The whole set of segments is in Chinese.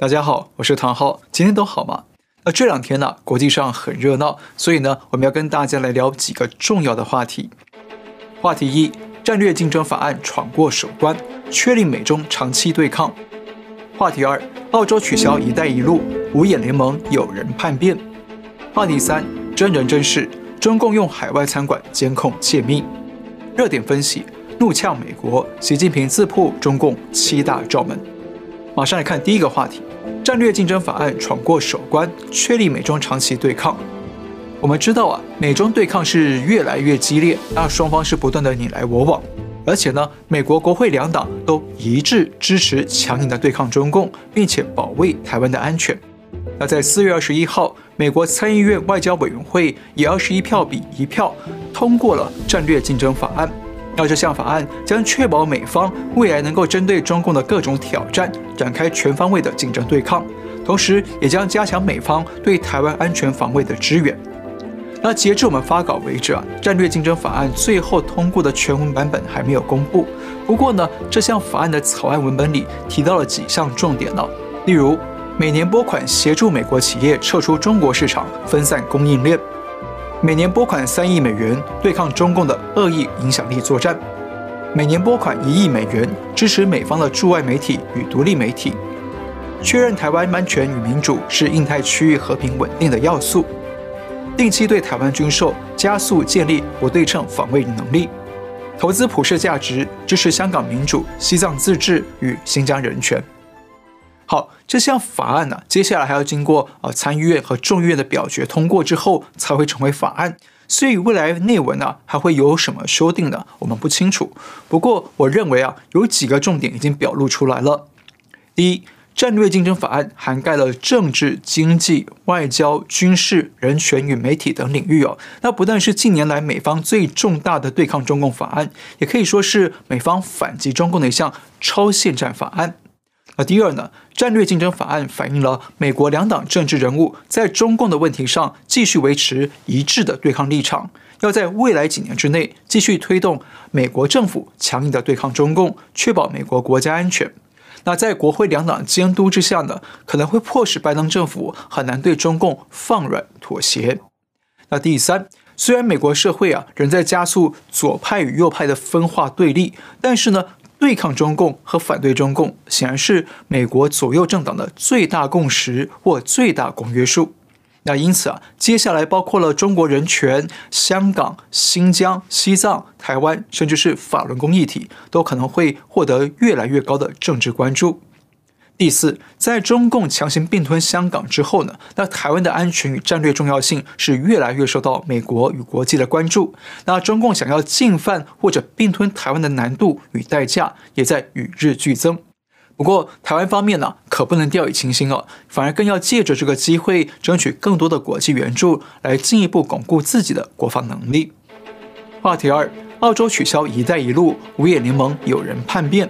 大家好，我是唐浩，今天都好吗？那这两天呢，国际上很热闹，所以呢，我们要跟大家来聊几个重要的话题。话题一：战略竞争法案闯过首关，确立美中长期对抗。话题二：澳洲取消“一带一路”，五眼联盟有人叛变。话题三：真人真事，中共用海外餐馆监控泄密。热点分析：怒呛美国，习近平自曝中共七大罩门。马上来看第一个话题。战略竞争法案闯过首关，确立美中长期对抗。我们知道啊，美中对抗是越来越激烈，那双方是不断的你来我往，而且呢，美国国会两党都一致支持强硬的对抗中共，并且保卫台湾的安全。那在四月二十一号，美国参议院外交委员会以二十一票比一票通过了战略竞争法案。那这项法案将确保美方未来能够针对中共的各种挑战展开全方位的竞争对抗，同时也将加强美方对台湾安全防卫的支援。那截至我们发稿为止啊，战略竞争法案最后通过的全文版本还没有公布。不过呢，这项法案的草案文本里提到了几项重点呢，例如每年拨款协助美国企业撤出中国市场，分散供应链。每年拨款三亿美元对抗中共的恶意影响力作战，每年拨款一亿美元支持美方的驻外媒体与独立媒体，确认台湾安全与民主是印太区域和平稳定的要素，定期对台湾军售，加速建立不对称防卫能力，投资普世价值，支持香港民主、西藏自治与新疆人权。好，这项法案呢、接下来还要经过啊参议院和众议院的表决通过之后，才会成为法案。所以未来内文呢、还会有什么修订呢？我们不清楚。不过我认为啊，有几个重点已经表露出来了。第一，战略竞争法案涵盖了政治、经济、外交、军事、人权与媒体等领域哦。那不但是近年来美方最重大的对抗中共法案，也可以说是美方反击中共的一项超限战法案。那第二呢，战略竞争法案反映了美国两党政治人物在中共的问题上继续维持一致的对抗立场，要在未来几年之内继续推动美国政府强硬的对抗中共，确保美国国家安全。那在国会两党监督之下呢，可能会迫使拜登政府很难对中共放软妥协。那第三，虽然美国社会啊仍在加速左派与右派的分化对立，但是呢。对抗中共和反对中共，显然是美国左右政党的最大共识或最大公约数。那因此啊，接下来包括了中国人权、香港、新疆、西藏、台湾，甚至是法轮功议题，都可能会获得越来越高的政治关注。第四，在中共强行并吞香港之后呢，那台湾的安全与战略重要性是越来越受到美国与国际的关注。那中共想要进犯或者并吞台湾的难度与代价也在与日俱增。不过，台湾方面呢，可不能掉以轻心哦，反而更要借着这个机会，争取更多的国际援助，来进一步巩固自己的国防能力。话题二：澳洲取消“一带一路”，五眼联盟有人叛变。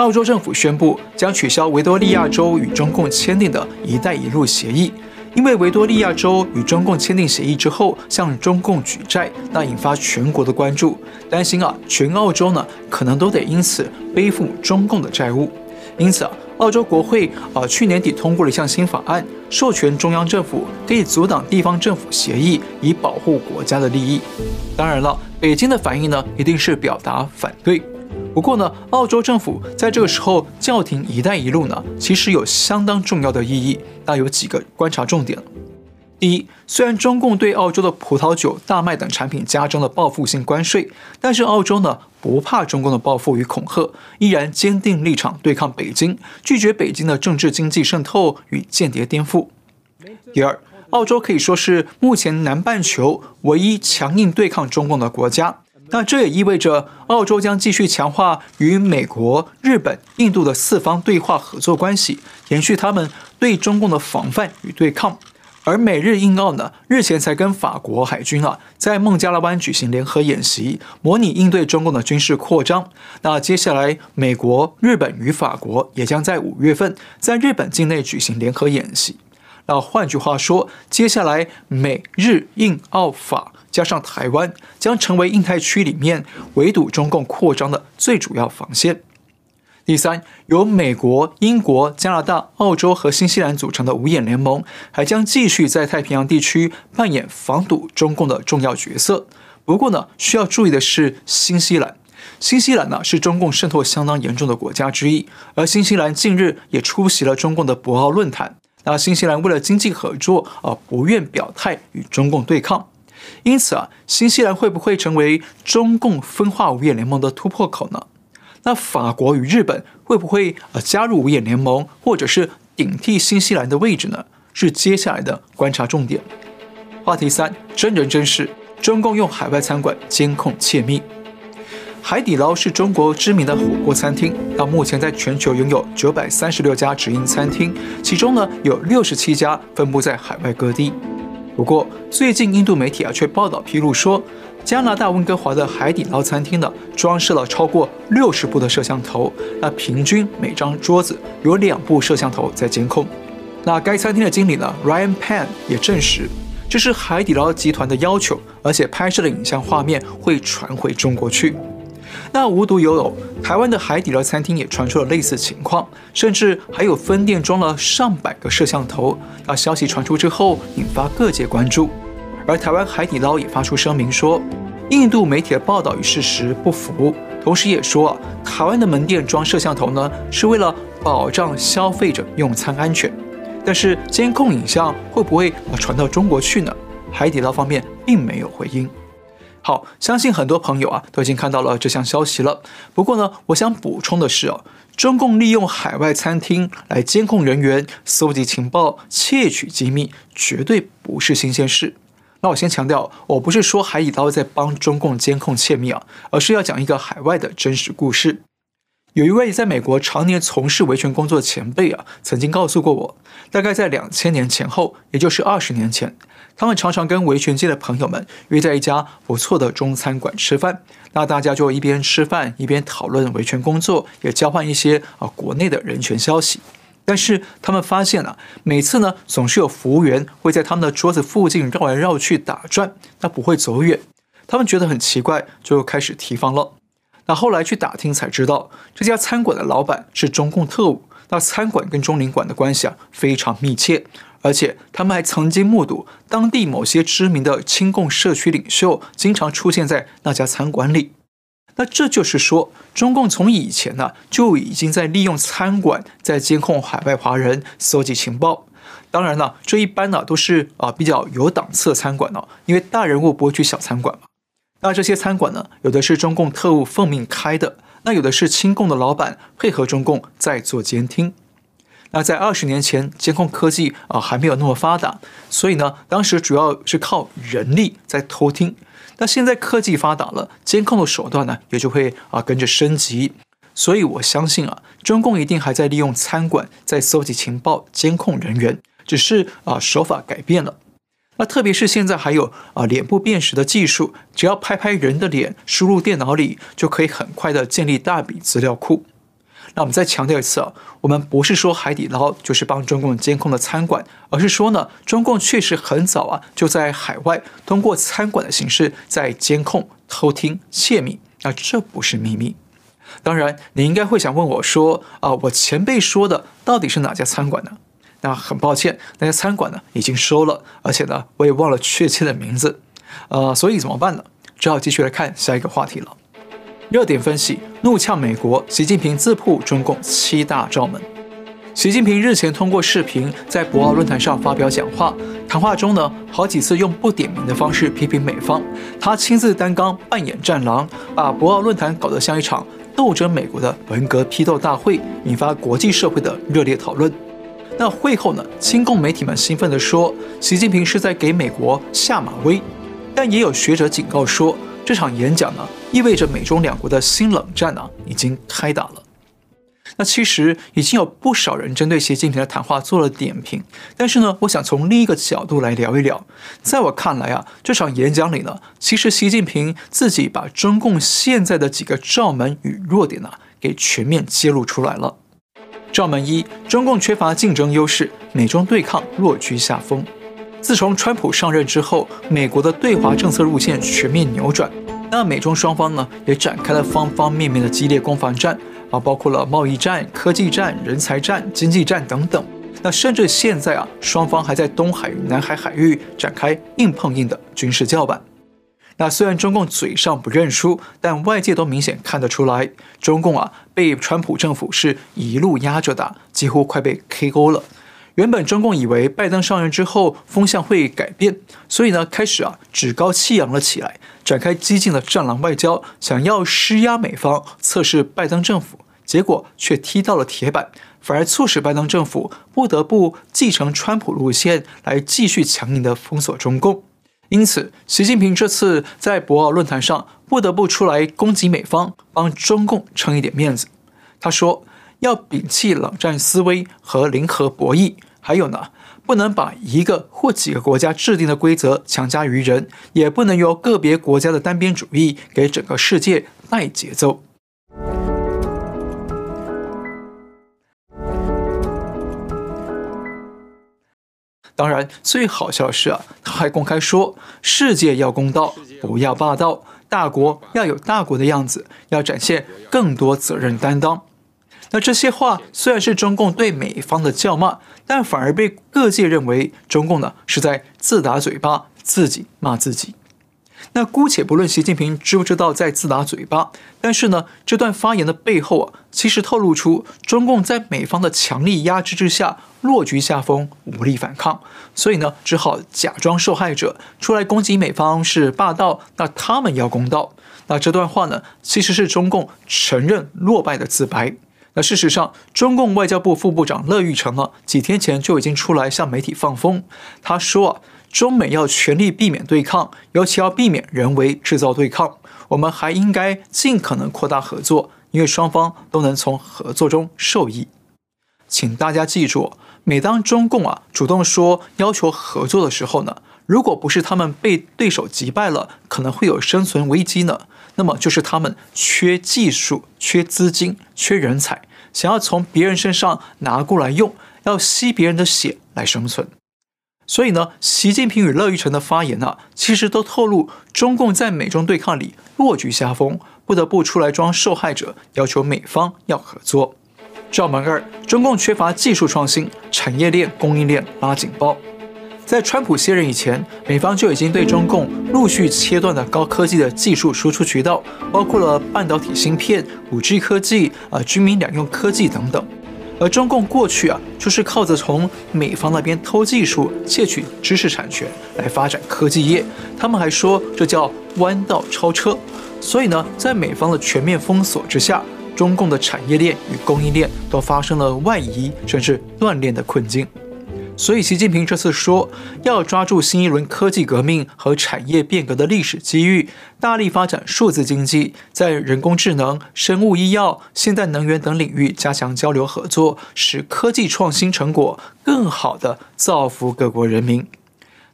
澳洲政府宣布将取消维多利亚州与中共签订的一带一路协议，因为维多利亚州与中共签订协议之后向中共举债，那引发全国的关注，担心啊，全澳洲呢可能都得因此背负中共的债务。因此啊，澳洲国会啊去年底通过了一项新法案，授权中央政府可以阻挡地方政府协议，以保护国家的利益。当然了，北京的反应呢一定是表达反对。不过呢，澳洲政府在这个时候叫停“一带一路”呢，其实有相当重要的意义。那有几个观察重点。第一，虽然中共对澳洲的葡萄酒、大麦等产品加征了报复性关税，但是澳洲呢不怕中共的报复与恐吓，依然坚定立场对抗北京，拒绝北京的政治经济渗透与间谍颠覆。第二，澳洲可以说是目前南半球唯一强硬对抗中共的国家。那这也意味着，澳洲将继续强化与美国、日本、印度的四方对话合作关系，延续他们对中共的防范与对抗。而美日印澳呢，日前才跟法国海军啊，在孟加拉湾举行联合演习，模拟应对中共的军事扩张。那接下来，美国、日本与法国也将在五月份在日本境内举行联合演习。那换句话说，接下来美日印澳法。加上台湾将成为印太区里面围堵中共扩张的最主要防线。第三，由美国、英国、加拿大、澳洲和新西兰组成的五眼联盟，还将继续在太平洋地区扮演防堵中共的重要角色。不过呢，需要注意的是，新西兰，新西兰呢是中共渗透相当严重的国家之一，而新西兰近日也出席了中共的博鳌论坛。那新西兰为了经济合作而，不愿表态与中共对抗，因此啊，新西兰会不会成为中共分化五眼联盟的突破口呢？那法国与日本会不会呃加入五眼联盟，或者是顶替新西兰的位置呢？是接下来的观察重点。话题三：真人真事，中共用海外餐馆监控窃密。海底捞是中国知名的火锅餐厅，到目前在全球拥有九百三十六家直营餐厅，其中呢有六十七家分布在海外各地。不过最近印度媒体啊却报道披露说，加拿大温哥华的海底捞餐厅呢，装设了超过六十部的摄像头，那平均每张桌子有两部摄像头在监控。那该餐厅的经理呢，Ryan Pan 也证实，这是海底捞集团的要求，而且拍摄的影像画面会传回中国去。那无独有偶，台湾的海底捞餐厅也传出了类似情况，甚至还有分店装了上百个摄像头。那消息传出之后，引发各界关注。而台湾海底捞也发出声明说，印度媒体的报道与事实不符，同时也说啊，台湾的门店装摄像头呢，是为了保障消费者用餐安全。但是监控影像会不会传到中国去呢？海底捞方面并没有回应。好，相信很多朋友啊都已经看到了这项消息了。不过呢，我想补充的是哦，中共利用海外餐厅来监控人员、搜集情报、窃取机密，绝对不是新鲜事。那我先强调，我不是说海底捞在帮中共监控窃密啊，而是要讲一个海外的真实故事。有一位在美国常年从事维权工作的前辈啊，曾经告诉过我，大概在两千年前后，也就是二十年前，他们常常跟维权界的朋友们约在一家不错的中餐馆吃饭，那大家就一边吃饭一边讨论维权工作，也交换一些啊国内的人权消息。但是他们发现啊，每次呢，总是有服务员会在他们的桌子附近绕来绕去打转，那不会走远。他们觉得很奇怪，就开始提防了。那后来去打听才知道，这家餐馆的老板是中共特务。那餐馆跟中领馆的关系啊非常密切，而且他们还曾经目睹当地某些知名的亲共社区领袖经常出现在那家餐馆里。那这就是说，中共从以前呢就已经在利用餐馆在监控海外华人，搜集情报。当然了，这一般呢都是啊比较有档次的餐馆哦，因为大人物不会去小餐馆嘛。那这些餐馆呢，有的是中共特务奉命开的，那有的是亲共的老板配合中共在做监听。那在二十年前，监控科技啊还没有那么发达，所以呢，当时主要是靠人力在偷听。那现在科技发达了，监控的手段呢也就会啊跟着升级，所以我相信啊，中共一定还在利用餐馆在搜集情报、监控人员，只是啊手法改变了。那特别是现在还有啊脸部辨识的技术，只要拍拍人的脸，输入电脑里，就可以很快的建立大笔资料库。那我们再强调一次啊，我们不是说海底捞就是帮中共监控的餐馆，而是说呢，中共确实很早啊就在海外通过餐馆的形式在监控、偷听、窃密。那这不是秘密。当然，你应该会想问我说啊，我前辈说的到底是哪家餐馆呢？那很抱歉，那家餐馆呢已经收了，而且呢我也忘了确切的名字。呃，所以怎么办呢？只好继续来看下一个话题了。热点分析：怒呛美国，习近平自曝中共七大罩门。习近平日前通过视频在博鳌论坛上发表讲话，谈话中呢，好几次用不点名的方式批评美方，他亲自担纲扮演战狼，把博鳌论坛搞得像一场斗争美国的文革批斗大会，引发国际社会的热烈讨论。那会后呢，亲共媒体们兴奋地说，习近平是在给美国下马威，但也有学者警告说，这场演讲呢，意味着美中两国的新冷战呢，已经开打了。那其实已经有不少人针对习近平的谈话做了点评，但是呢，我想从另一个角度来聊一聊。在我看来啊，这场演讲里呢，其实习近平自己把中共现在的几个罩门与弱点呢，给全面揭露出来了。罩门一：中共缺乏竞争优势，美中对抗落居下风。自从川普上任之后，美国的对华政策路线全面扭转，那美中双方呢也展开了方方面面的激烈攻防战，啊，包括了贸易战、科技战、人才战、经济战等等。那甚至现在啊，双方还在东海与南海海域展开硬碰硬的军事叫板。那虽然中共嘴上不认输，但外界都明显看得出来，中共啊被川普政府是一路压着打，几乎快被 KO 了。原本中共以为拜登上任之后风向会改变，所以呢开始啊趾高气扬了起来，展开激进的战狼外交，想要施压美方，测试拜登政府。结果却踢到了铁板，反而促使拜登政府不得不继承川普路线，来继续强硬的封锁中共。因此，习近平这次在博鳌论坛上不得不出来攻击美方，帮中共撑一点面子。他说：“要摒弃冷战思维和零和博弈，还有呢，不能把一个或几个国家制定的规则强加于人，也不能由个别国家的单边主义给整个世界带节奏。”当然，最好笑的是啊，他还公开说，世界要公道，不要霸道，大国要有大国的样子，要展现更多责任担当。那这些话虽然是中共对美方的叫骂，但反而被各界认为中共呢是在自打嘴巴，自己骂自己。那姑且不论习近平知不知道在自打嘴巴，但是呢，这段发言的背后啊，其实透露出中共在美方的强力压制之下落局下风，无力反抗，所以呢，只好假装受害者出来攻击美方是霸道，那他们要公道。那这段话呢，其实是中共承认落败的自白。那事实上，中共外交部副部长乐玉成呢，几天前就已经出来向媒体放风，他说啊。中美要全力避免对抗，尤其要避免人为制造对抗。我们还应该尽可能扩大合作，因为双方都能从合作中受益。请大家记住，每当中共啊主动说要求合作的时候呢，如果不是他们被对手击败了，可能会有生存危机呢，那么就是他们缺技术、缺资金、缺人才，想要从别人身上拿过来用，要吸别人的血来生存。所以呢，习近平与乐玉成的发言呢，其实都透露中共在美中对抗里落居下风，不得不出来装受害者，要求美方要合作。罩门二，中共缺乏技术创新，产业链供应链拉警报。在川普卸任以前，美方就已经对中共陆续切断了高科技的技术输出渠道，包括了半导体芯片、五 G 科技啊、军民两用科技等等。而中共过去啊，就是靠着从美方那边偷技术、窃取知识产权来发展科技业。他们还说这叫弯道超车。所以呢，在美方的全面封锁之下，中共的产业链与供应链都发生了外移甚至断裂的困境。所以，习近平这次说要抓住新一轮科技革命和产业变革的历史机遇，大力发展数字经济，在人工智能、生物医药、现代能源等领域加强交流合作，使科技创新成果更好地造福各国人民。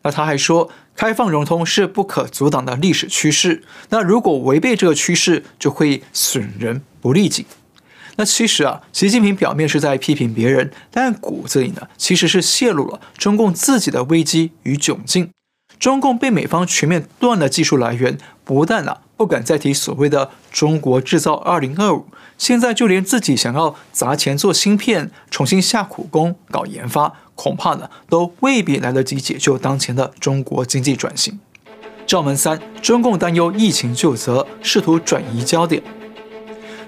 那他还说，开放融通是不可阻挡的历史趋势。那如果违背这个趋势，就会损人不利己。那其实啊，习近平表面是在批评别人，但骨子里呢，其实是泄露了中共自己的危机与窘境。中共被美方全面断了技术来源，不但啊不敢再提所谓的“中国制造二零二五”，现在就连自己想要砸钱做芯片、重新下苦功搞研发，恐怕呢都未必来得及解救当前的中国经济转型。罩门三，中共担忧疫情究责，试图转移焦点。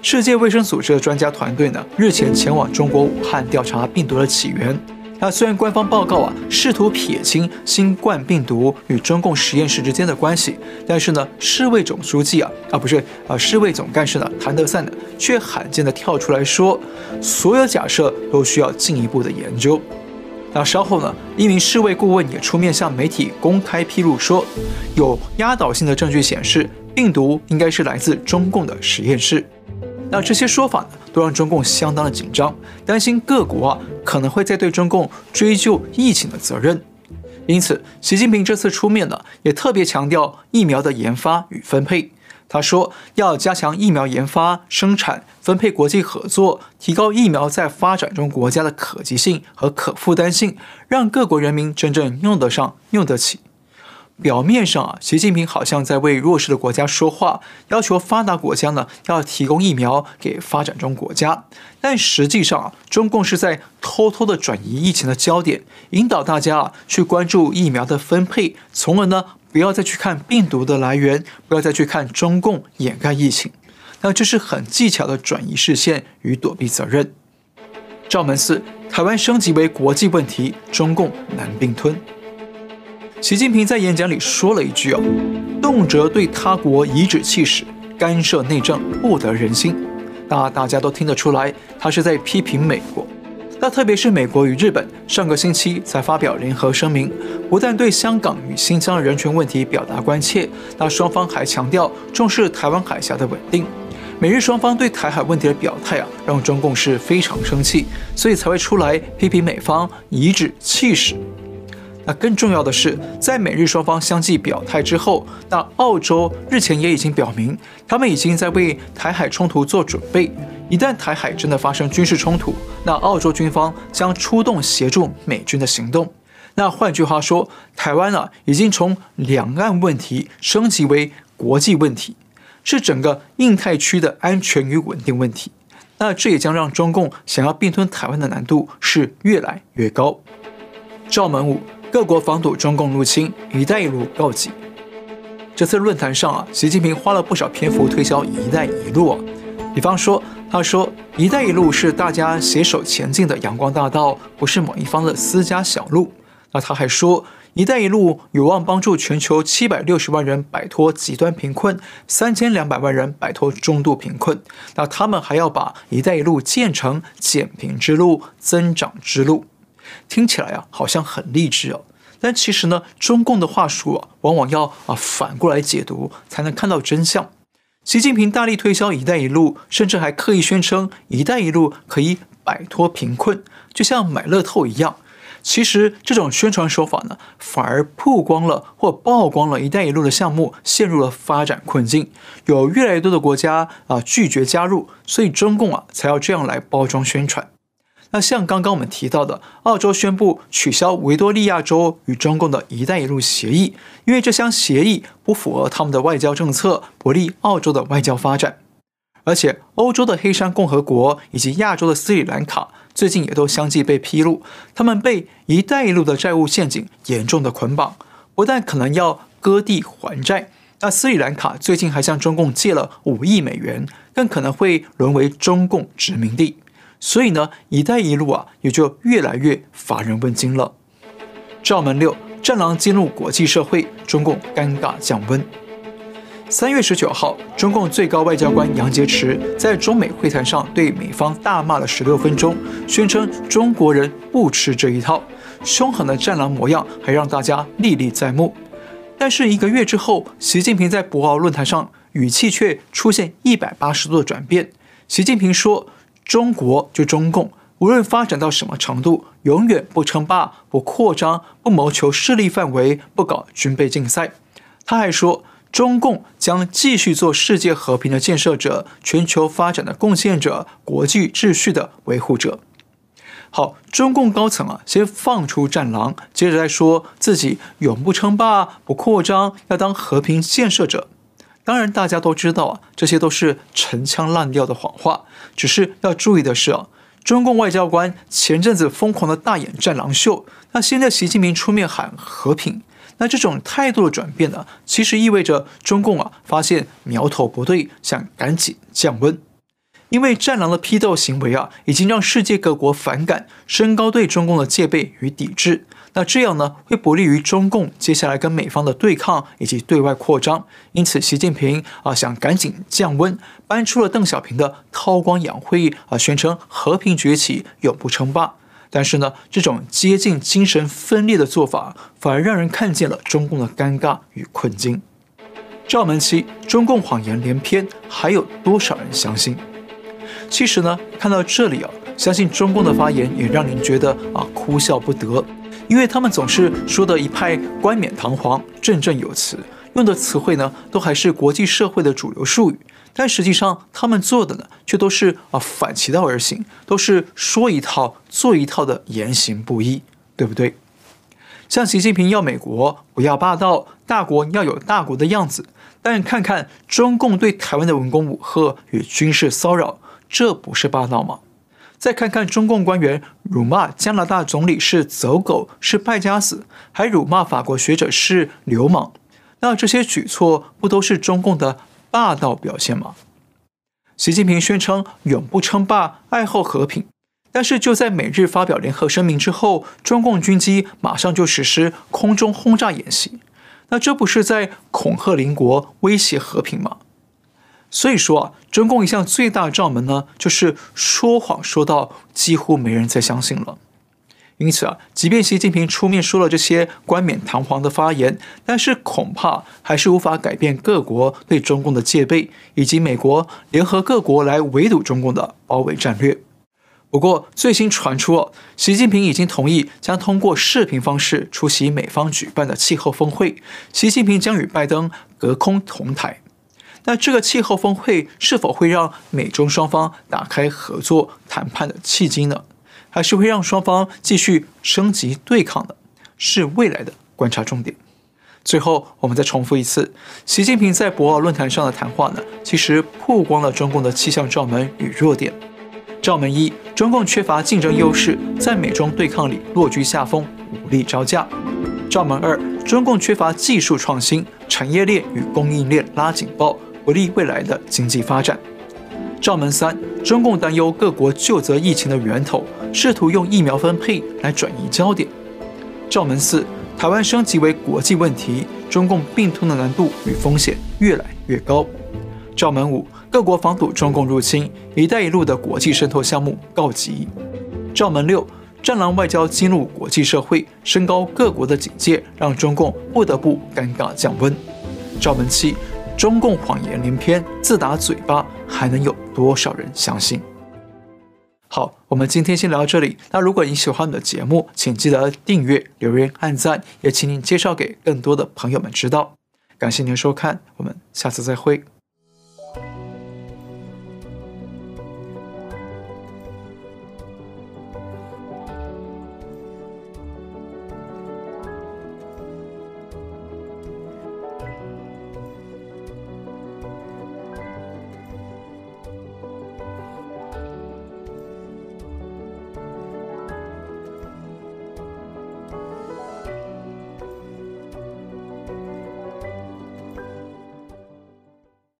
世界卫生组织的专家团队呢，日前前往中国武汉调查病毒的起源。那虽然官方报告啊，试图撇清新冠病毒与中共实验室之间的关系，但是呢，世卫总书记啊，啊不是啊，世卫总干事呢，谭德赛呢，却罕见的跳出来说，所有假设都需要进一步的研究。那稍后呢，一名世卫顾问也出面向媒体公开披露说，有压倒性的证据显示，病毒应该是来自中共的实验室。那这些说法呢，都让中共相当的紧张，担心各国啊可能会再对中共追究疫情的责任。因此，习近平这次出面呢，也特别强调疫苗的研发与分配。他说要加强疫苗研发、生产、分配国际合作，提高疫苗在发展中国家的可及性和可负担性，让各国人民真正用得上、用得起。表面上啊，习近平好像在为弱势的国家说话，要求发达国家呢要提供疫苗给发展中国家，但实际上啊，中共是在偷偷的转移疫情的焦点，引导大家啊去关注疫苗的分配，从而呢不要再去看病毒的来源，不要再去看中共掩盖疫情，那这是很技巧的转移视线与躲避责任。赵门四，台湾升级为国际问题，中共难并吞。习近平在演讲里说了一句：“哦，动辄对他国颐指气使，干涉内政，不得人心。”那大家都听得出来，他是在批评美国。那特别是美国与日本上个星期才发表联合声明，不但对香港与新疆人权问题表达关切，那双方还强调重视台湾海峡的稳定。美日双方对台海问题的表态啊，让中共是非常生气，所以才会出来批评美方颐指气使。那更重要的是，在美日双方相继表态之后，那澳洲日前也已经表明，他们已经在为台海冲突做准备。一旦台海真的发生军事冲突，那澳洲军方将出动协助美军的行动。那换句话说，台湾啊，已经从两岸问题升级为国际问题，是整个印太区的安全与稳定问题。那这也将让中共想要并吞台湾的难度是越来越高。赵门武。各国防堵中共入侵，“一带一路”告急。这次论坛上啊，习近平花了不少篇幅推销“一带一路”啊。比方说，他说“一带一路”是大家携手前进的阳光大道，不是某一方的私家小路。那他还说，“一带一路”有望帮助全球七百六十万人摆脱极端贫困，三千两百万人摆脱中度贫困。那他们还要把“一带一路”建成减贫之路、增长之路。听起来啊，好像很励志哦，但其实呢，中共的话术啊，往往要啊反过来解读，才能看到真相。习近平大力推销“一带一路”，甚至还刻意宣称“一带一路”可以摆脱贫困，就像买乐透一样。其实这种宣传手法呢，反而曝光了或曝光了“一带一路”的项目陷入了发展困境，有越来越多的国家啊拒绝加入，所以中共啊才要这样来包装宣传。那像刚刚我们提到的，澳洲宣布取消维多利亚州与中共的一带一路协议，因为这项协议不符合他们的外交政策，不利澳洲的外交发展。而且，欧洲的黑山共和国以及亚洲的斯里兰卡最近也都相继被披露，他们被一带一路的债务陷阱严重的捆绑，不但可能要割地还债，那斯里兰卡最近还向中共借了五亿美元，更可能会沦为中共殖民地。所以呢，“一带一路”啊，也就越来越乏人问津了。赵门六，战狼激怒国际社会，中共尴尬降温。三月十九号，中共最高外交官杨洁篪在中美会谈上对美方大骂了十六分钟，宣称中国人不吃这一套，凶狠的战狼模样还让大家历历在目。但是一个月之后，习近平在博鳌论坛上语气却出现一百八十度的转变。习近平说。中国就中共，无论发展到什么程度，永远不称霸、不扩张、不谋求势力范围、不搞军备竞赛。他还说，中共将继续做世界和平的建设者、全球发展的贡献者、国际秩序的维护者。好，中共高层啊，先放出战狼，接着再说自己永不称霸、不扩张，要当和平建设者。当然，大家都知道啊，这些都是陈腔滥调的谎话。只是要注意的是啊，中共外交官前阵子疯狂的大演战狼秀，那现在习近平出面喊和平，那这种态度的转变呢，其实意味着中共啊发现苗头不对，想赶紧降温。因为战狼的批斗行为啊，已经让世界各国反感，升高对中共的戒备与抵制。那这样呢，会不利于中共接下来跟美方的对抗以及对外扩张。因此，习近平啊想赶紧降温，搬出了邓小平的韬光养晦啊，宣称和平崛起，永不称霸。但是呢，这种接近精神分裂的做法，反而让人看见了中共的尴尬与困境。赵门七，中共谎言连篇，还有多少人相信？其实呢，看到这里啊，相信中共的发言也让您觉得啊哭笑不得。因为他们总是说的一派冠冕堂皇、振振有词，用的词汇呢都还是国际社会的主流术语，但实际上他们做的呢却都是啊反其道而行，都是说一套做一套的言行不一，对不对？像习近平要美国不要霸道，大国要有大国的样子，但看看中共对台湾的文攻武吓与军事骚扰，这不是霸道吗？再看看中共官员辱骂加拿大总理是走狗，是败家子，还辱骂法国学者是流氓，那这些举措不都是中共的霸道表现吗？习近平宣称永不称霸，爱好和平。但是就在美日发表联合声明之后，中共军机马上就实施空中轰炸演习，那这不是在恐吓邻国、威胁和平吗？所以说啊，中共一向最大的罩门呢，就是说谎说到几乎没人再相信了。因此啊，即便习近平出面说了这些冠冕堂皇的发言，但是恐怕还是无法改变各国对中共的戒备，以及美国联合各国来围堵中共的包围战略。不过，最新传出，习近平已经同意将通过视频方式出席美方举办的气候峰会。习近平将与拜登隔空同台。那这个气候峰会是否会让美中双方打开合作谈判的契机呢？还是会让双方继续升级对抗呢？是未来的观察重点。最后，我们再重复一次，习近平在博鳌论坛上的谈话呢，其实曝光了中共的气象罩门与弱点。罩门一：中共缺乏竞争优势，在美中对抗里落居下风，无力招架。罩门二：中共缺乏技术创新，产业链与供应链拉警报，不利未来的经济发展。罩门三：中共担忧各国就责疫情的源头，试图用疫苗分配来转移焦点。罩门四：台湾升级为国际问题，中共并吞的难度与风险越来越高。罩门五。各国防堵中共入侵，“一带一路”的国际渗透项目告急。罩门六，战狼外交激怒国际社会，升高各国的警戒，让中共不得不尴尬降温。罩门七，中共谎言连篇，自打嘴巴，还能有多少人相信？好，我们今天先聊到这里。那如果你喜欢我们的节目，请记得订阅、留言、按赞，也请您介绍给更多的朋友们知道。感谢您的收看，我们下次再会。